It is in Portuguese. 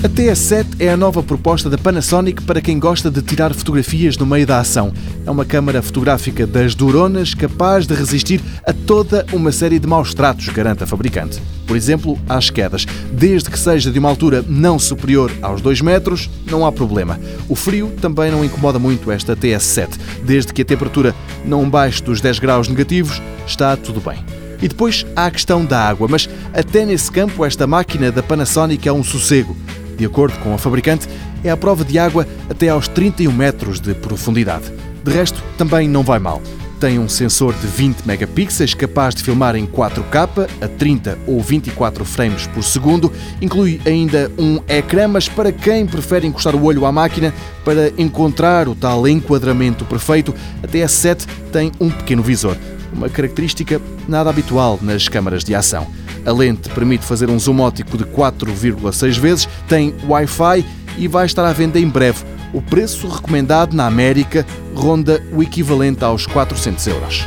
A TS7 é a nova proposta da Panasonic para quem gosta de tirar fotografias no meio da ação. É uma câmara fotográfica das duronas capaz de resistir a toda uma série de maus tratos, garante a fabricante. Por exemplo, às quedas. Desde que seja de uma altura não superior aos 2 metros, não há problema. O frio também não incomoda muito esta TS7. Desde que a temperatura não baixe dos 10 graus negativos, está tudo bem. E depois há a questão da água, mas até nesse campo esta máquina da Panasonic é um sossego. De acordo com a fabricante, é a prova de água até aos 31 metros de profundidade. De resto, também não vai mal. Tem um sensor de 20 megapixels capaz de filmar em 4K a 30 ou 24 frames por segundo. Inclui ainda um ecrã, mas para quem prefere encostar o olho à máquina para encontrar o tal enquadramento perfeito, a TS7 tem um pequeno visor, uma característica nada habitual nas câmaras de ação. A lente permite fazer um zoom ótico de 4,6 vezes, tem Wi-Fi e vai estar à venda em breve. O preço recomendado na América ronda o equivalente aos 400 euros.